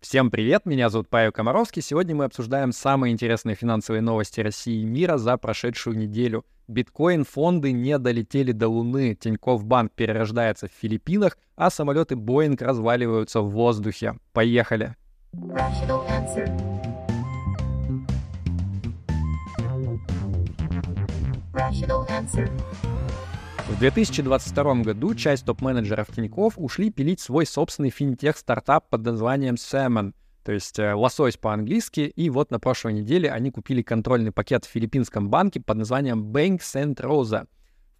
Всем привет, меня зовут Павел Комаровский. Сегодня мы обсуждаем самые интересные финансовые новости России и мира за прошедшую неделю. Биткоин фонды не долетели до Луны, Тинькофф банк перерождается в Филиппинах, а самолеты Боинг разваливаются в воздухе. Поехали! Rational answer. В 2022 году часть топ-менеджеров Тинькофф ушли пилить свой собственный финтех-стартап под названием Salmon, то есть э, лосось по-английски, и вот на прошлой неделе они купили контрольный пакет в филиппинском банке под названием Bank Saint Rosa.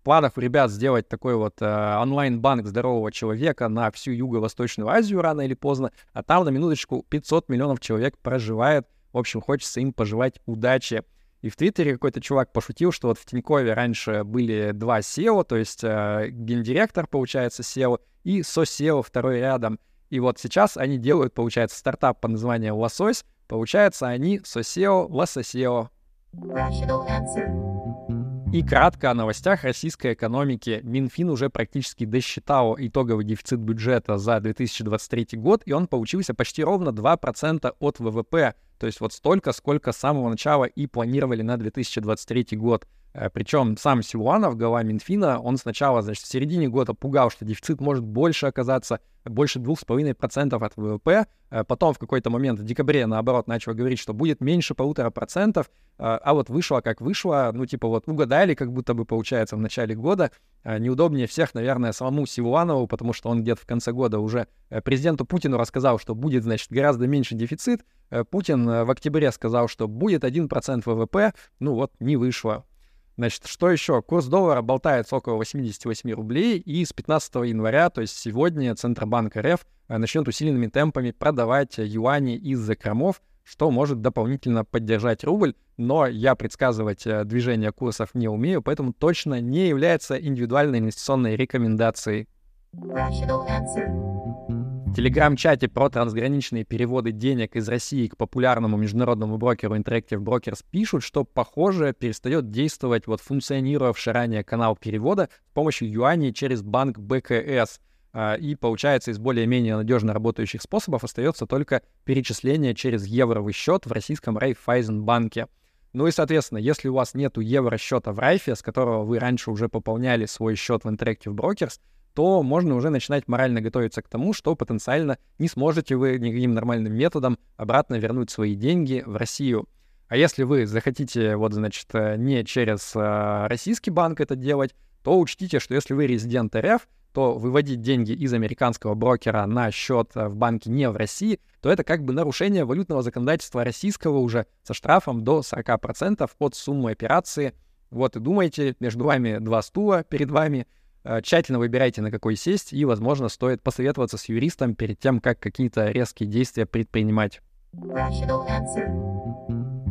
В планах у ребят сделать такой вот э, онлайн-банк здорового человека на всю Юго-Восточную Азию рано или поздно, а там на минуточку 500 миллионов человек проживает. В общем, хочется им пожелать удачи. И в Твиттере какой-то чувак пошутил, что вот в Тинькове раньше были два SEO, то есть э, гендиректор, получается, SEO, и со-SEO второй рядом. И вот сейчас они делают, получается, стартап под названием Лосось. Получается, они со-SEO, лососео. Rational answer. И кратко о новостях российской экономики. Минфин уже практически досчитал итоговый дефицит бюджета за 2023 год, и он получился почти ровно 2% от ВВП. То есть вот столько, сколько с самого начала и планировали на 2023 год. Э, Причем сам Силуанов, глава Минфина, он сначала, значит, в середине года пугал, что дефицит может больше оказаться, больше 2,5% от ВВП. Э, потом в какой-то момент в декабре, наоборот, начал говорить, что будет меньше полутора процентов. Э, а вот вышло как вышло, ну, типа вот угадали, как будто бы получается в начале года. Неудобнее всех, наверное, самому Силуанову, потому что он где-то в конце года уже президенту Путину рассказал, что будет, значит, гораздо меньше дефицит. Путин в октябре сказал, что будет 1% ВВП. Ну вот, не вышло. Значит, что еще? Курс доллара болтается около 88 рублей, и с 15 января, то есть сегодня, Центробанк РФ э, начнет усиленными темпами продавать юани из закромов, что может дополнительно поддержать рубль, но я предсказывать э, движение курсов не умею, поэтому точно не является индивидуальной инвестиционной рекомендацией. Телеграм-чате про трансграничные переводы денег из России к популярному международному брокеру Interactive Brokers пишут, что, похоже, перестает действовать вот функционировавший ранее канал перевода с помощью юаней через банк БКС. А, и получается, из более-менее надежно работающих способов остается только перечисление через евровый счет в российском Райфайзенбанке. Ну и, соответственно, если у вас нет евро-счета в Райфе, с которого вы раньше уже пополняли свой счет в Interactive Brokers, то можно уже начинать морально готовиться к тому, что потенциально не сможете вы никаким нормальным методом обратно вернуть свои деньги в Россию. А если вы захотите, вот, значит, э, не через э, российский банк это делать, то учтите, что если вы резидент РФ, то выводить деньги из американского брокера на счет э, в банке не в России, то это как бы нарушение валютного законодательства российского уже со штрафом до 40% от суммы операции. Вот и думайте, между вами два стула перед вами — тщательно выбирайте, на какой сесть, и, возможно, стоит посоветоваться с юристом перед тем, как какие-то резкие действия предпринимать.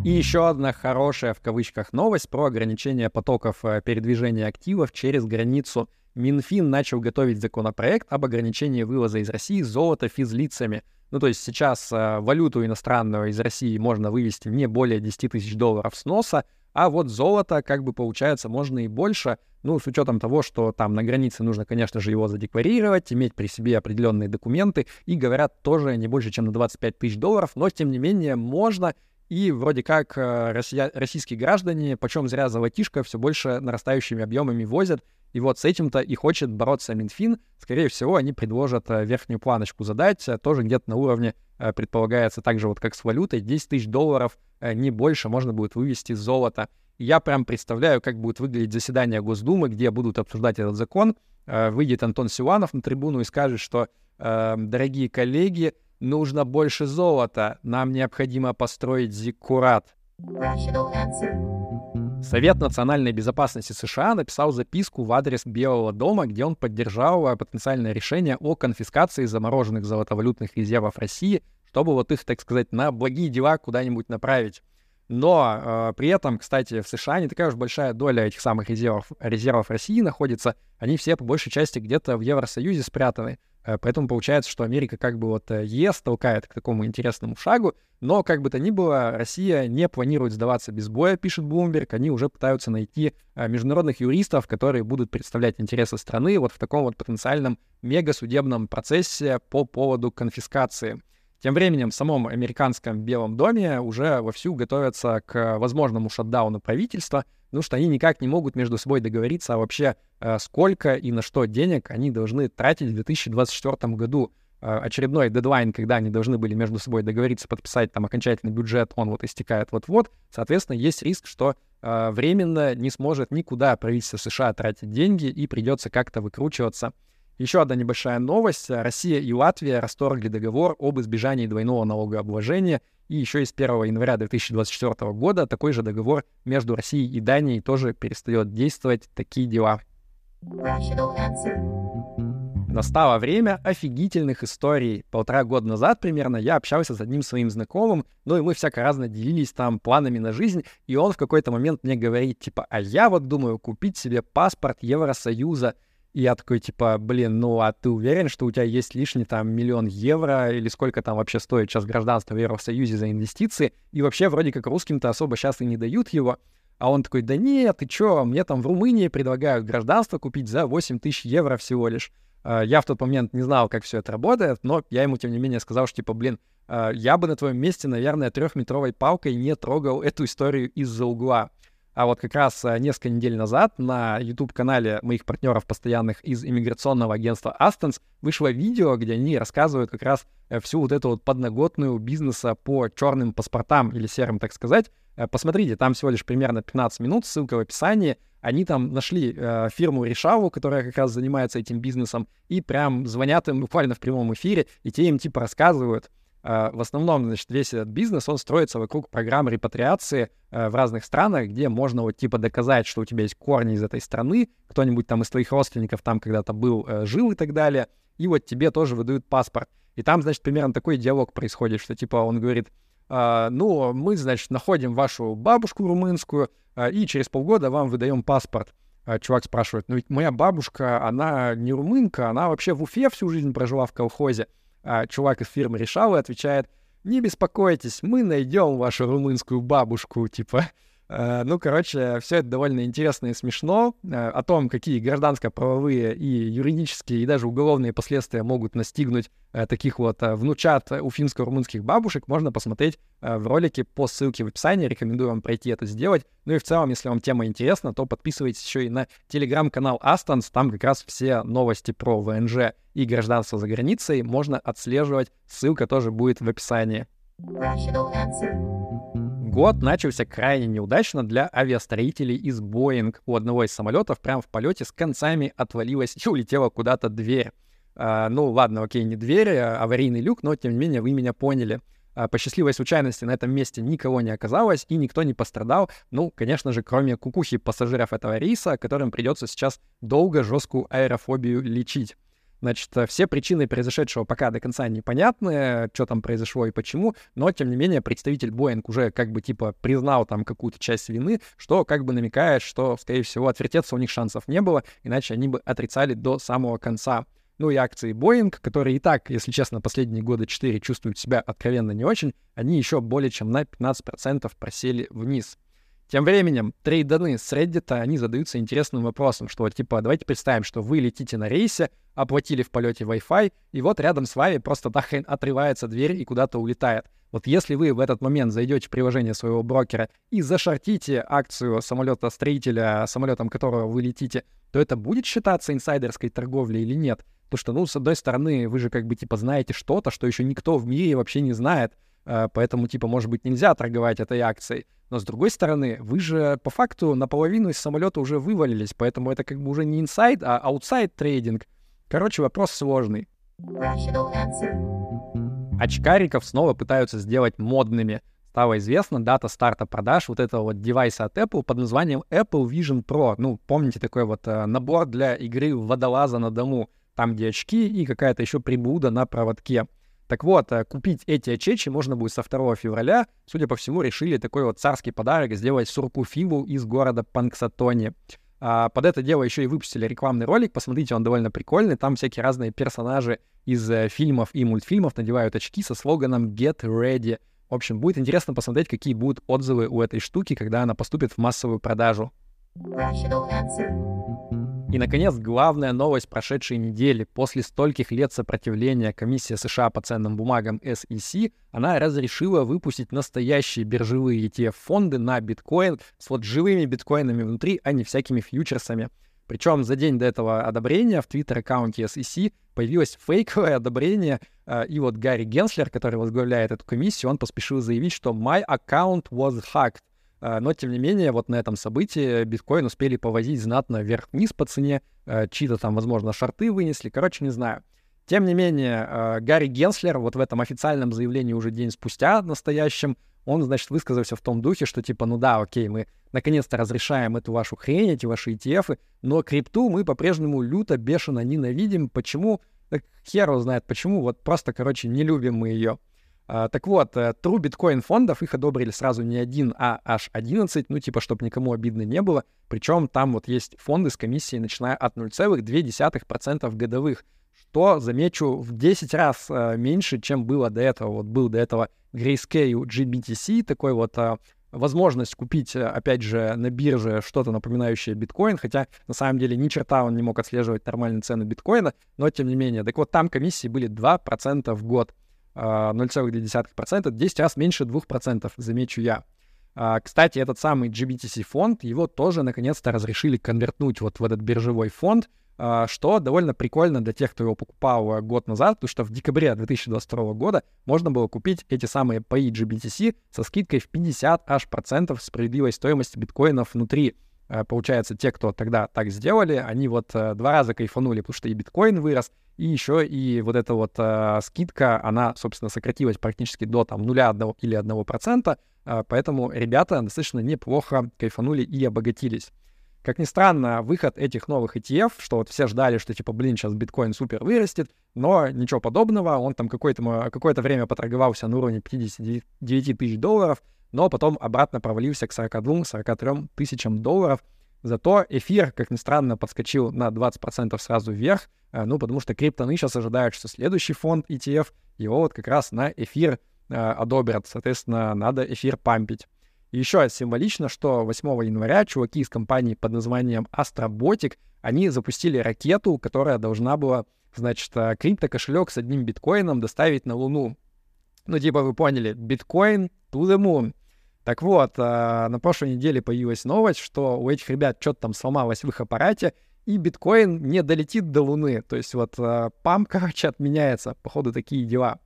И еще одна хорошая в кавычках новость про ограничение потоков э, передвижения активов через границу. Минфин начал готовить законопроект об ограничении вывоза из России золота физлицами. Ну, то есть сейчас э, валюту иностранную из России можно вывести не более 10 тысяч долларов с носа, а вот золото, как бы получается, можно и больше, ну, с учетом того, что там на границе нужно, конечно же, его задекларировать, иметь при себе определенные документы, и говорят тоже не больше, чем на 25 тысяч долларов, но, тем не менее, можно, и вроде как э, россия, российские граждане, почем зря золотишко, все больше нарастающими объемами возят, и вот с этим-то и хочет бороться Минфин. Скорее всего, они предложат э, верхнюю планочку задать, э, тоже где-то на уровне, э, предполагается, так же вот как с валютой, 10 тысяч долларов, не больше можно будет вывести золото. я прям представляю, как будет выглядеть заседание Госдумы, где будут обсуждать этот закон. Выйдет Антон Силанов на трибуну и скажет, что, дорогие коллеги, нужно больше золота, нам необходимо построить зиккурат. Rational answer. Совет национальной безопасности США написал записку в адрес Белого дома, где он поддержал э, потенциальное решение о конфискации замороженных золотовалютных резервов России, чтобы вот их, так сказать, на благие дела куда-нибудь направить. Но э, при этом, кстати, в США не такая уж большая доля этих самых резервов, резервов России находится. Они все по большей части где-то в Евросоюзе спрятаны. Э, поэтому получается, что Америка как бы вот э, ЕС толкает к такому интересному шагу, но как бы то ни было, Россия не планирует сдаваться без боя, пишет Bloomberg. Они уже пытаются найти э, международных юристов, которые будут представлять интересы страны вот в таком вот потенциальном мегасудебном процессе по поводу конфискации. Тем временем в самом американском Белом доме уже вовсю готовятся к возможному шатдауну правительства, потому что они никак не могут между собой договориться а вообще э, сколько и на что денег они должны тратить в 2024 году. Э, очередной дедлайн, когда они должны были между собой договориться, подписать там окончательный бюджет, он вот истекает вот-вот. Соответственно, есть риск, что э, временно не сможет никуда правительство США тратить деньги и придется как-то выкручиваться. Еще одна небольшая новость. Россия и Латвия расторгли договор об избежании двойного налогообложения. И еще из 1 января 2024 года такой же договор между Россией и Данией тоже перестает действовать. Такие дела. Настало время офигительных историй. Полтора года назад примерно я общался с одним своим знакомым, ну и мы всяко разно делились там планами на жизнь, и он в какой-то момент мне говорит, типа, а я вот думаю купить себе паспорт Евросоюза — я такой, типа, блин, ну а ты уверен, что у тебя есть лишний там миллион евро или сколько там вообще стоит сейчас гражданство в Евросоюзе за инвестиции? И вообще вроде как русским-то особо сейчас и не дают его. А он такой, да нет, ты чё, мне там в Румынии предлагают гражданство купить за 8 тысяч евро всего лишь. А, я в тот момент не знал, как все это работает, но я ему, тем не менее, сказал, что, типа, блин, а, я бы на твоем месте, наверное, трехметровой палкой не трогал эту историю из-за угла. А вот как раз э, несколько недель назад на YouTube-канале моих партнеров постоянных из иммиграционного агентства Astons вышло видео, где они рассказывают как раз э, всю вот эту вот подноготную бизнеса по черным паспортам или серым, так сказать. Э, посмотрите, там всего лишь примерно 15 минут, ссылка в описании. Они там нашли э, фирму Решаву, которая как раз занимается этим бизнесом, и прям звонят им буквально в прямом эфире, и те им типа рассказывают, в основном, значит, весь этот бизнес, он строится вокруг программ репатриации э, в разных странах, где можно вот типа доказать, что у тебя есть корни из этой страны, кто-нибудь там из твоих родственников там когда-то был, э, жил и так далее, и вот тебе тоже выдают паспорт. И там, значит, примерно такой диалог происходит, что типа он говорит, «А, ну, мы, значит, находим вашу бабушку румынскую, и через полгода вам выдаем паспорт. Чувак спрашивает, ну ведь моя бабушка, она не румынка, она вообще в Уфе всю жизнь прожила в колхозе а чувак из фирмы решал отвечает, не беспокойтесь, мы найдем вашу румынскую бабушку, типа, ну, короче, все это довольно интересно и смешно. Э, о том, какие гражданско-правовые и юридические, и даже уголовные последствия могут настигнуть э, таких вот внучат уфимско-румынских бабушек, можно посмотреть в ролике по ссылке в описании. Рекомендую вам пройти это сделать. Ну и в целом, если вам тема интересна, то подписывайтесь еще и на телеграм-канал Астонс. Там как раз все новости про ВНЖ и гражданство за границей можно отслеживать. Ссылка тоже будет в описании. Rational. Год начался крайне неудачно для авиастроителей из Boeing. У одного из самолетов прямо в полете с концами отвалилась и улетела куда-то дверь. А, ну ладно, окей, не дверь, а аварийный люк, но тем не менее вы меня поняли. А, по счастливой случайности на этом месте никого не оказалось и никто не пострадал. Ну, конечно же, кроме кукухи пассажиров этого рейса, которым придется сейчас долго жесткую аэрофобию лечить. Значит, э, все причины произошедшего пока до конца непонятны, что там произошло и почему, но, тем не менее, представитель Boeing уже как бы типа признал там какую-то часть вины, что как бы намекает, что, скорее всего, отвертеться у них шансов не было, иначе они бы отрицали до самого конца. Ну и акции Boeing, которые и так, если честно, последние годы 4 чувствуют себя откровенно не очень, они еще более чем на 15% просели вниз. Тем временем трейданы с Reddit, они задаются интересным вопросом, что типа, давайте представим, что вы летите на рейсе, оплатили в полете Wi-Fi, и вот рядом с вами просто так отрывается дверь и куда-то улетает. Вот если вы в этот момент зайдете в приложение своего брокера и зашортите акцию самолета-строителя, самолетом которого вы летите, то это будет считаться инсайдерской торговлей или нет? Потому что, ну, с одной стороны, вы же как бы типа знаете что-то, что еще никто в мире вообще не знает, поэтому типа, может быть, нельзя торговать этой акцией. Но с другой стороны, вы же по факту наполовину из самолета уже вывалились, поэтому это как бы уже не инсайд, а outside trading. Короче, вопрос сложный. Очкариков снова пытаются сделать модными. Стало известно дата старта продаж вот этого вот девайса от Apple под названием Apple Vision Pro. Ну, помните такой вот э, набор для игры водолаза на дому, там где очки и какая-то еще прибуда на проводке. Так вот, э, купить эти очечи можно будет со 2 февраля. Судя по всему, решили такой вот царский подарок сделать Сурку Фиву из города Панксатони. А под это дело еще и выпустили рекламный ролик. Посмотрите, он довольно прикольный. Там всякие разные персонажи из э, фильмов и мультфильмов надевают очки со слоганом Get Ready. В общем, будет интересно посмотреть, какие будут отзывы у этой штуки, когда она поступит в массовую продажу. И, наконец, главная новость прошедшей недели. После стольких лет сопротивления Комиссия США по ценным бумагам SEC, она разрешила выпустить настоящие биржевые ETF-фонды на биткоин с вот живыми биткоинами внутри, а не всякими фьючерсами. Причем за день до этого одобрения в твиттер-аккаунте SEC появилось фейковое одобрение, э, и вот Гарри Генслер, который возглавляет эту комиссию, он поспешил заявить, что «my account was hacked», а, но, тем не менее, вот на этом событии биткоин успели повозить знатно вверх-вниз по цене, а, чьи-то там, возможно, шарты вынесли, короче, не знаю. Тем не менее, а, Гарри Генслер вот в этом официальном заявлении уже день спустя настоящем, он, значит, высказался в том духе, что типа, ну да, окей, мы наконец-то разрешаем эту вашу хрень, эти ваши ETF, но крипту мы по-прежнему люто, бешено ненавидим. Почему? Так хер знает почему, вот просто, короче, не любим мы ее. А, так вот, э, True Bitcoin фондов, их одобрили сразу не один, а аж 11, ну типа, чтобы никому обидно не было. Причем там вот есть фонды с комиссией, начиная от 0,2% годовых, что, замечу, в 10 раз э, меньше, чем было до этого. Вот был до этого Grayscale GBTC, такой вот э, возможность купить, э, опять же, на бирже что-то напоминающее биткоин, хотя на самом деле ни черта он не мог отслеживать нормальные цены биткоина, но тем не менее. Так вот, там комиссии были 2% в год. 0,2%, 10 раз меньше 2%, замечу я. А, кстати, этот самый GBTC фонд, его тоже наконец-то разрешили конвертнуть вот в этот биржевой фонд, а, что довольно прикольно для тех, кто его покупал э, год назад, потому что в декабре 2022 года можно было купить эти самые паи GBTC со скидкой в 50 аж процентов справедливой стоимости биткоинов внутри. Э, получается, те, кто тогда так сделали, они вот э, два раза кайфанули, потому что и биткоин вырос, и еще и вот эта вот э, скидка, она, собственно, сократилась практически до там нуля одного или одного процента, э, поэтому ребята достаточно неплохо кайфанули и обогатились. Как ни странно, выход этих новых ETF, что вот все ждали, что типа, блин, сейчас биткоин супер вырастет, но ничего подобного, он там какое-то, какое-то время поторговался на уровне 59 тысяч долларов, но потом обратно провалился к 42-43 тысячам долларов. Зато эфир, как ни странно, подскочил на 20% сразу вверх, э, ну, потому что криптоны сейчас ожидают, что следующий фонд ETF, его вот как раз на эфир э, одобрят, соответственно, надо эфир пампить. Еще символично, что 8 января чуваки из компании под названием Astrobotic, они запустили ракету, которая должна была, значит, э, криптокошелек с одним биткоином доставить на Луну. Ну, типа, вы поняли, биткоин to the moon. Так вот, э, на прошлой неделе появилась новость, что у этих ребят что-то там сломалось в их аппарате, и биткоин не долетит до Луны. То есть вот э, пам, короче, отменяется. Походу, такие дела.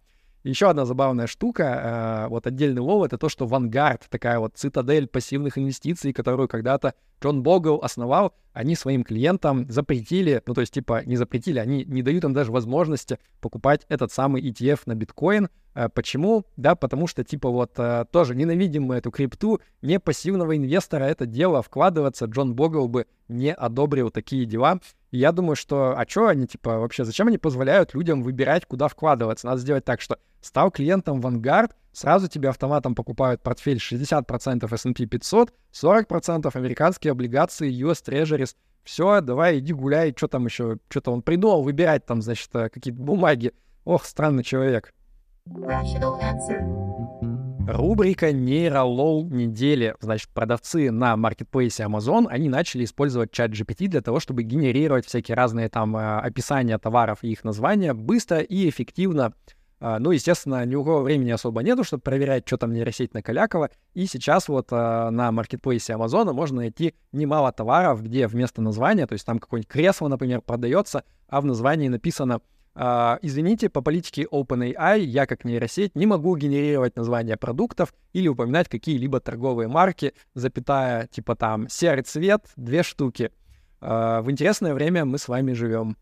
Еще одна забавная штука, э, вот отдельный лов, это то, что Vanguard, такая вот цитадель пассивных инвестиций, которую когда-то Джон Богл основал, они своим клиентам запретили, ну то есть типа не запретили, они не дают им даже возможности покупать этот самый ETF на биткоин. Э, почему? Да, потому что типа вот э, тоже ненавидим мы эту крипту, не пассивного инвестора это дело вкладываться, Джон Богл бы не одобрил такие дела. И я думаю, что, а что они, типа, вообще, зачем они позволяют людям выбирать, куда вкладываться? Надо сделать так, что стал клиентом Vanguard, сразу тебе автоматом покупают портфель 60% S&P 500, 40% американские облигации US Treasuries. Все, давай, иди гуляй, что там еще, что-то он придумал выбирать там, значит, э, какие-то бумаги. Ох, странный человек. Rational answer. Рубрика нейролол недели. Значит, продавцы на маркетплейсе Amazon, они начали использовать чат GPT для того, чтобы генерировать всякие разные там э, описания товаров и их названия быстро и эффективно. Uh, ну, естественно, ни у кого времени особо нету, чтобы проверять, что там нейросеть накалякала. И сейчас вот uh, на маркетплейсе Амазона можно найти немало товаров, где вместо названия, то есть там какое-нибудь кресло, например, продается, а в названии написано Uh, извините, по политике OpenAI я как нейросеть не могу генерировать названия продуктов или упоминать какие-либо торговые марки, запятая, типа там серый цвет, две штуки. Uh, в интересное время мы с вами живем.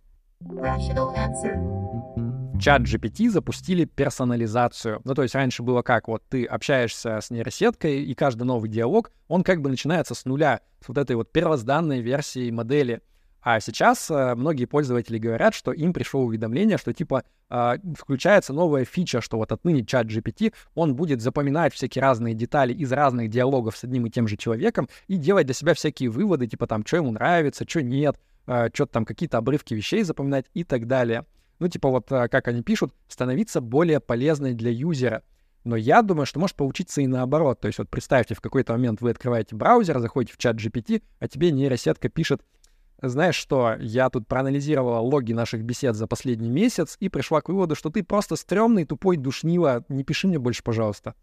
Чат GPT запустили персонализацию. Ну, то есть раньше было как, вот ты общаешься с нейросеткой, и каждый новый диалог, он как бы начинается с нуля, с вот этой вот первозданной версии модели. А сейчас э, многие пользователи говорят, что им пришло уведомление, что типа э, включается новая фича, что вот отныне чат GPT, он будет запоминать всякие разные детали из разных диалогов с одним и тем же человеком и делать для себя всякие выводы, типа там, что ему нравится, что нет, э, что-то там какие-то обрывки вещей запоминать и так далее. Ну, типа вот, э, как они пишут, становиться более полезной для юзера. Но я думаю, что может получиться и наоборот. То есть вот представьте, в какой-то момент вы открываете браузер, заходите в чат GPT, а тебе нейросетка пишет, знаешь что, я тут проанализировала логи наших бесед за последний месяц и пришла к выводу, что ты просто стрёмный, тупой, душнило. Не пиши мне больше, пожалуйста.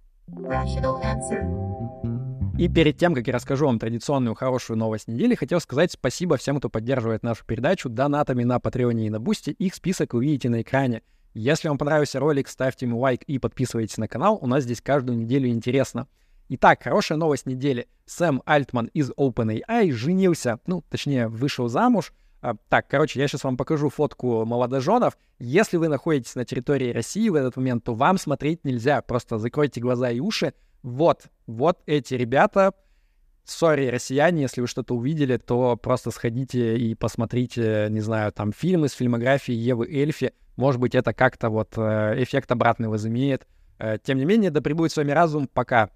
И перед тем, как я расскажу вам традиционную хорошую новость недели, хотел сказать спасибо всем, кто поддерживает нашу передачу донатами на Патреоне и на Бусти. Их список вы видите на экране. Если вам понравился ролик, ставьте ему лайк и подписывайтесь на канал. У нас здесь каждую неделю интересно. Итак, хорошая новость недели. Сэм Альтман из OpenAI женился, ну, точнее, вышел замуж. А, так, короче, я сейчас вам покажу фотку молодоженов. Если вы находитесь на территории России в этот момент, то вам смотреть нельзя. Просто закройте глаза и уши. Вот, вот эти ребята. Сори, россияне, если вы что-то увидели, то просто сходите и посмотрите, не знаю, там фильмы с фильмографией Евы Эльфи. Может быть, это как-то вот э, эффект обратный возымеет. Э, тем не менее, да пребудет с вами разум. Пока.